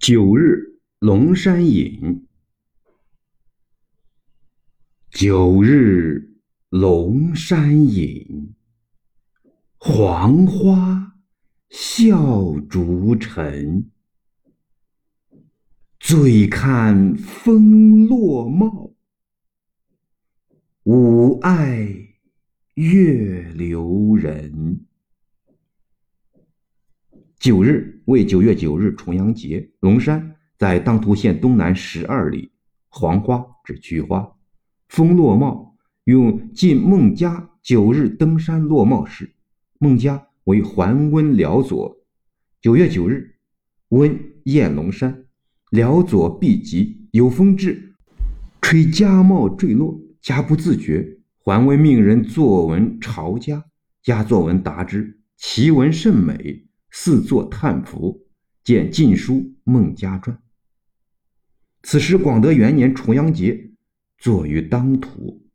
九日龙山隐，九日龙山隐，黄花笑逐尘。醉看风落帽，吾爱月留人。九日为九月九日重阳节，龙山在当涂县东南十二里。黄花指菊花，风落帽用晋孟家九日登山落帽时，孟家为桓温辽左。九月九日，温宴龙山。辽左避疾，有风至，吹家帽坠落，家不自觉。桓温命人作文朝家，家作文答之，其文甚美，四作叹服。见《晋书·孟家传》。此时广德元年重阳节，作于当涂。